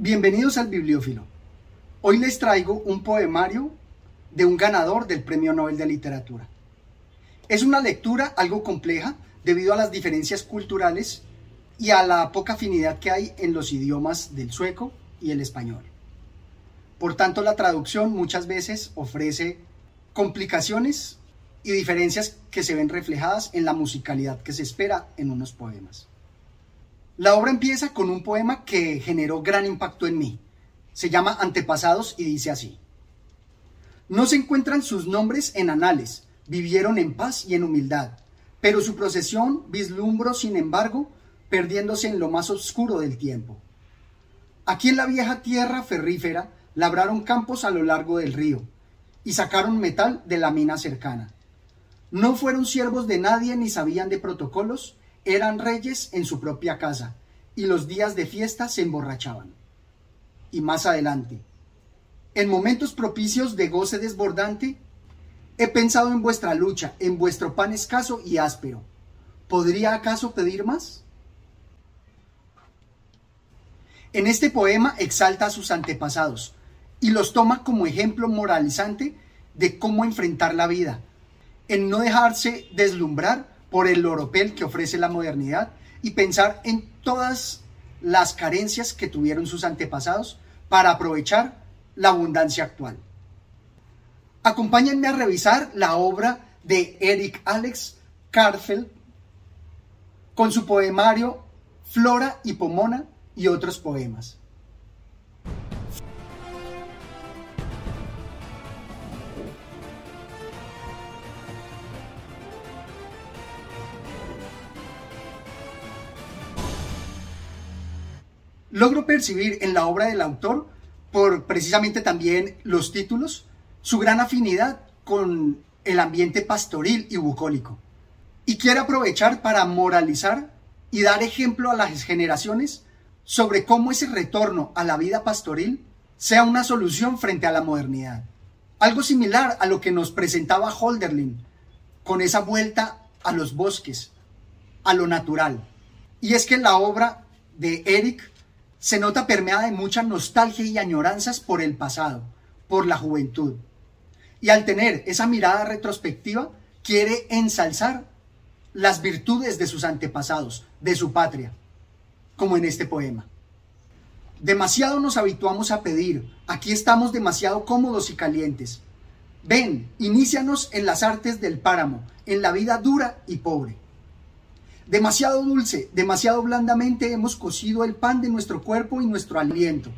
Bienvenidos al Bibliófilo. Hoy les traigo un poemario de un ganador del Premio Nobel de Literatura. Es una lectura algo compleja debido a las diferencias culturales y a la poca afinidad que hay en los idiomas del sueco y el español. Por tanto, la traducción muchas veces ofrece complicaciones y diferencias que se ven reflejadas en la musicalidad que se espera en unos poemas. La obra empieza con un poema que generó gran impacto en mí. Se llama Antepasados y dice así. No se encuentran sus nombres en anales, vivieron en paz y en humildad, pero su procesión vislumbró, sin embargo, perdiéndose en lo más oscuro del tiempo. Aquí en la vieja tierra ferrífera labraron campos a lo largo del río y sacaron metal de la mina cercana. No fueron siervos de nadie ni sabían de protocolos, eran reyes en su propia casa y los días de fiesta se emborrachaban. Y más adelante, en momentos propicios de goce desbordante, he pensado en vuestra lucha, en vuestro pan escaso y áspero. ¿Podría acaso pedir más? En este poema exalta a sus antepasados y los toma como ejemplo moralizante de cómo enfrentar la vida, en no dejarse deslumbrar por el oropel que ofrece la modernidad y pensar en todas las carencias que tuvieron sus antepasados para aprovechar la abundancia actual. Acompáñenme a revisar la obra de Eric Alex Karfeld con su poemario Flora y Pomona y otros poemas. Logro percibir en la obra del autor, por precisamente también los títulos, su gran afinidad con el ambiente pastoril y bucólico. Y quiere aprovechar para moralizar y dar ejemplo a las generaciones sobre cómo ese retorno a la vida pastoril sea una solución frente a la modernidad. Algo similar a lo que nos presentaba Holderlin con esa vuelta a los bosques, a lo natural. Y es que la obra de Eric se nota permeada de mucha nostalgia y añoranzas por el pasado, por la juventud. Y al tener esa mirada retrospectiva, quiere ensalzar las virtudes de sus antepasados, de su patria, como en este poema. Demasiado nos habituamos a pedir, aquí estamos demasiado cómodos y calientes. Ven, inícianos en las artes del páramo, en la vida dura y pobre. Demasiado dulce, demasiado blandamente hemos cocido el pan de nuestro cuerpo y nuestro aliento.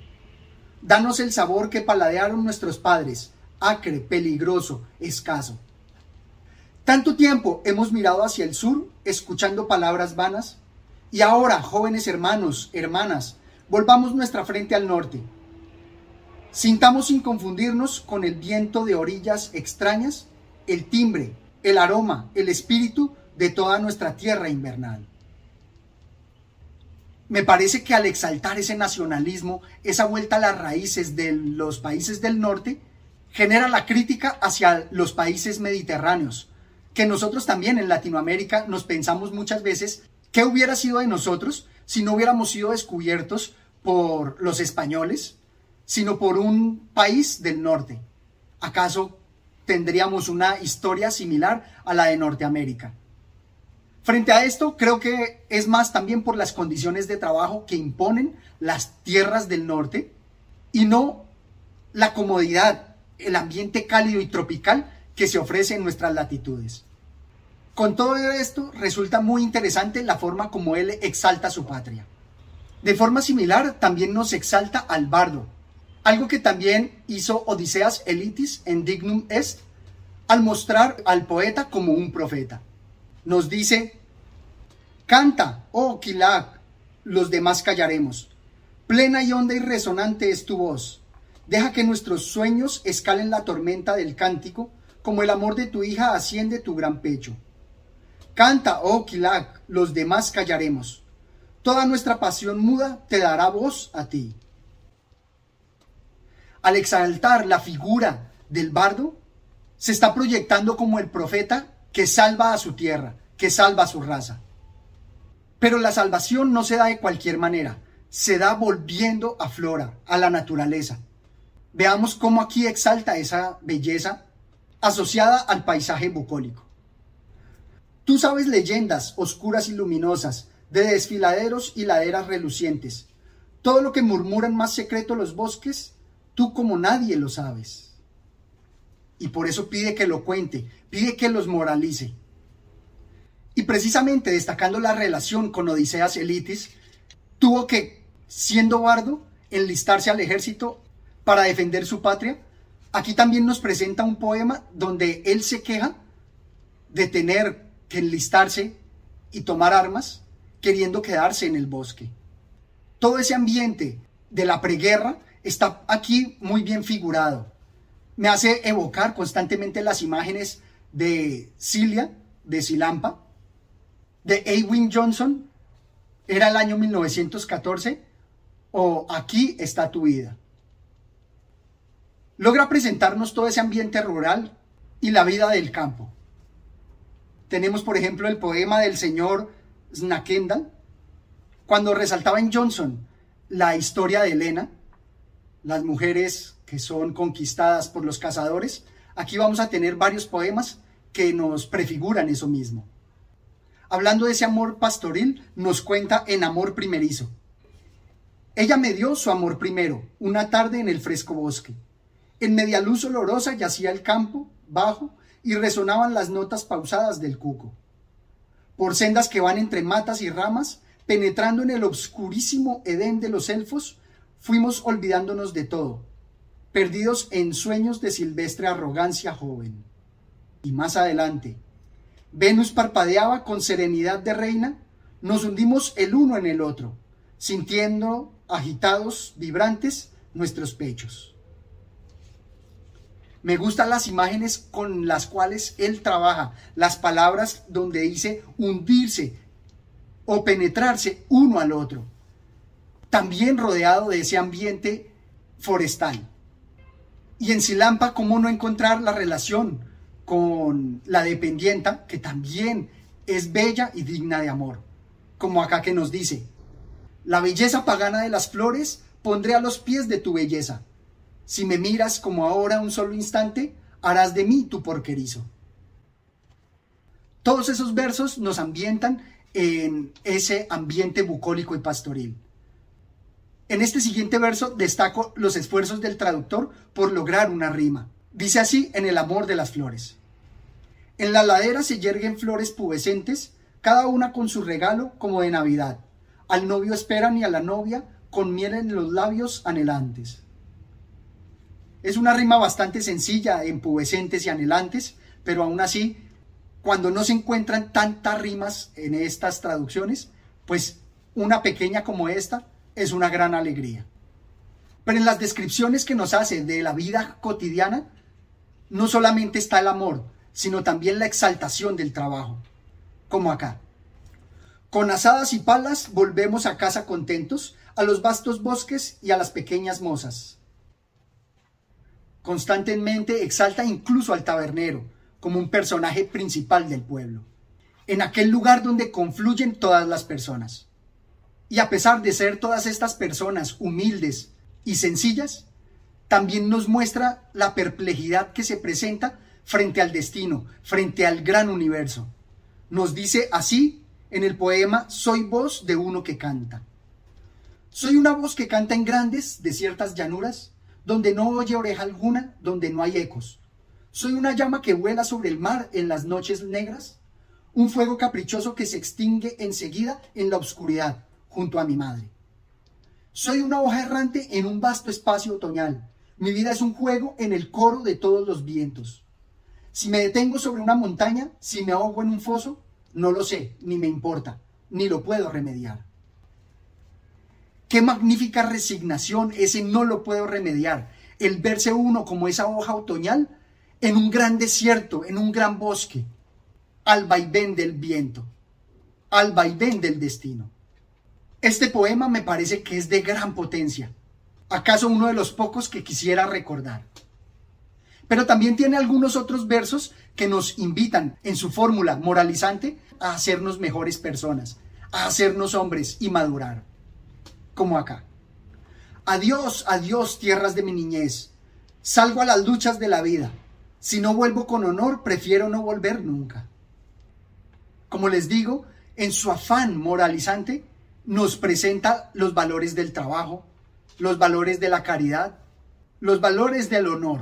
Danos el sabor que paladearon nuestros padres, acre, peligroso, escaso. Tanto tiempo hemos mirado hacia el sur, escuchando palabras vanas, y ahora, jóvenes hermanos, hermanas, volvamos nuestra frente al norte. Sintamos sin confundirnos con el viento de orillas extrañas, el timbre, el aroma, el espíritu de toda nuestra tierra invernal. Me parece que al exaltar ese nacionalismo, esa vuelta a las raíces de los países del norte, genera la crítica hacia los países mediterráneos, que nosotros también en Latinoamérica nos pensamos muchas veces qué hubiera sido de nosotros si no hubiéramos sido descubiertos por los españoles, sino por un país del norte. ¿Acaso tendríamos una historia similar a la de Norteamérica? Frente a esto, creo que es más también por las condiciones de trabajo que imponen las tierras del norte y no la comodidad, el ambiente cálido y tropical que se ofrece en nuestras latitudes. Con todo esto, resulta muy interesante la forma como él exalta su patria. De forma similar, también nos exalta al bardo, algo que también hizo Odiseas Elitis en Dignum Est, al mostrar al poeta como un profeta nos dice, canta, oh Kilac, los demás callaremos. Plena y honda y resonante es tu voz. Deja que nuestros sueños escalen la tormenta del cántico, como el amor de tu hija asciende tu gran pecho. Canta, oh Kilac, los demás callaremos. Toda nuestra pasión muda te dará voz a ti. Al exaltar la figura del bardo, se está proyectando como el profeta que salva a su tierra, que salva a su raza. Pero la salvación no se da de cualquier manera. se da volviendo a Flora, a la naturaleza. Veamos cómo aquí exalta esa belleza asociada al paisaje bucólico. Tú sabes leyendas oscuras y luminosas, de desfiladeros y laderas relucientes. Todo lo que murmuran más secreto los bosques, tú como nadie lo sabes. Y por eso pide que lo cuente, pide que los moralice. Y precisamente destacando la relación con Odiseas Elitis, tuvo que, siendo bardo, enlistarse al ejército para defender su patria. Aquí también nos presenta un poema donde él se queja de tener que enlistarse y tomar armas, queriendo quedarse en el bosque. Todo ese ambiente de la preguerra está aquí muy bien figurado. Me hace evocar constantemente las imágenes de Cilia, de Silampa, de Ewing Johnson, era el año 1914, o Aquí está tu vida. Logra presentarnos todo ese ambiente rural y la vida del campo. Tenemos, por ejemplo, el poema del señor Snakendal, cuando resaltaba en Johnson la historia de Elena, las mujeres que son conquistadas por los cazadores. Aquí vamos a tener varios poemas que nos prefiguran eso mismo. Hablando de ese amor pastoril, nos cuenta en Amor Primerizo. Ella me dio su amor primero, una tarde en el fresco bosque. En media luz olorosa yacía el campo, bajo, y resonaban las notas pausadas del cuco. Por sendas que van entre matas y ramas, penetrando en el obscurísimo Edén de los elfos, fuimos olvidándonos de todo, perdidos en sueños de silvestre arrogancia joven. Y más adelante, Venus parpadeaba con serenidad de reina, nos hundimos el uno en el otro, sintiendo agitados, vibrantes, nuestros pechos. Me gustan las imágenes con las cuales él trabaja, las palabras donde dice hundirse o penetrarse uno al otro. También rodeado de ese ambiente forestal. Y en Silampa, ¿cómo no encontrar la relación con la dependienta, que también es bella y digna de amor? Como acá que nos dice, la belleza pagana de las flores pondré a los pies de tu belleza si me miras como ahora un solo instante, harás de mí tu porquerizo. Todos esos versos nos ambientan en ese ambiente bucólico y pastoril. En este siguiente verso destaco los esfuerzos del traductor por lograr una rima. Dice así en El amor de las flores. En la ladera se yerguen flores pubescentes, cada una con su regalo como de Navidad. Al novio esperan y a la novia con miel en los labios anhelantes. Es una rima bastante sencilla, empubescentes y anhelantes, pero aún así, cuando no se encuentran tantas rimas en estas traducciones, pues una pequeña como esta es una gran alegría. Pero en las descripciones que nos hace de la vida cotidiana, no solamente está el amor, sino también la exaltación del trabajo, como acá. Con asadas y palas volvemos a casa contentos, a los vastos bosques y a las pequeñas mozas. Constantemente exalta incluso al tabernero como un personaje principal del pueblo, en aquel lugar donde confluyen todas las personas. Y a pesar de ser todas estas personas humildes y sencillas, también nos muestra la perplejidad que se presenta frente al destino, frente al gran universo. Nos dice así en el poema Soy voz de uno que canta. Soy una voz que canta en grandes, desiertas llanuras, donde no oye oreja alguna, donde no hay ecos. Soy una llama que vuela sobre el mar en las noches negras, un fuego caprichoso que se extingue enseguida en la oscuridad, junto a mi madre. Soy una hoja errante en un vasto espacio otoñal. Mi vida es un juego en el coro de todos los vientos. Si me detengo sobre una montaña, si me ahogo en un foso, no lo sé, ni me importa, ni lo puedo remediar. Qué magnífica resignación, ese no lo puedo remediar. El verse uno como esa hoja otoñal en un gran desierto, en un gran bosque, al vaivén del viento, al vaivén del destino. Este poema me parece que es de gran potencia, acaso uno de los pocos que quisiera recordar. Pero también tiene algunos otros versos que nos invitan en su fórmula moralizante a hacernos mejores personas, a hacernos hombres y madurar. como acá. Adiós, adiós, tierras de mi niñez. Salgo a las luchas de la vida. Si no vuelvo con honor, prefiero no volver nunca. Como les digo, en su afán moralizante, nos presenta los valores del trabajo, los valores de la caridad, los valores del honor,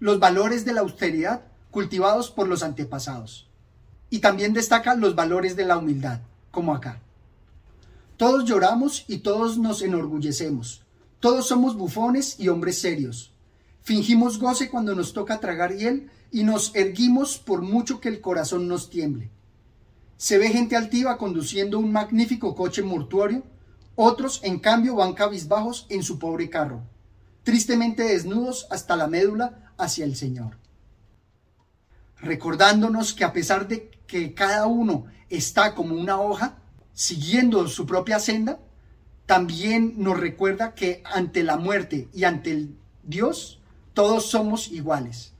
los valores de la austeridad cultivados por los antepasados. Y también destaca los valores de la humildad, como acá. Todos lloramos y todos nos enorgullecemos. Todos somos bufones y hombres serios. Fingimos goce cuando nos toca tragar hiel y nos erguimos por mucho que el corazón nos tiemble. Se ve gente altiva conduciendo un magnífico coche mortuorio, otros en cambio van cabizbajos en su pobre carro, tristemente desnudos hasta la médula hacia el Señor. Recordándonos que a pesar de que cada uno está como una hoja, siguiendo su propia senda, también nos recuerda que ante la muerte y ante Dios, todos somos iguales.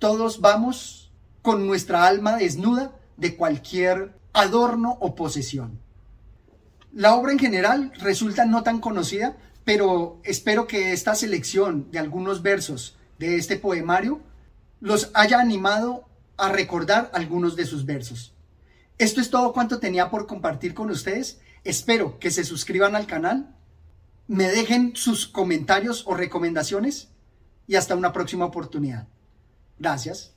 Todos vamos con nuestra alma desnuda de cualquier adorno o posesión. La obra en general resulta no tan conocida, pero espero que esta selección de algunos versos de este poemario los haya animado a recordar algunos de sus versos. Esto es todo cuanto tenía por compartir con ustedes. Espero que se suscriban al canal, me dejen sus comentarios o recomendaciones y hasta una próxima oportunidad. Gracias.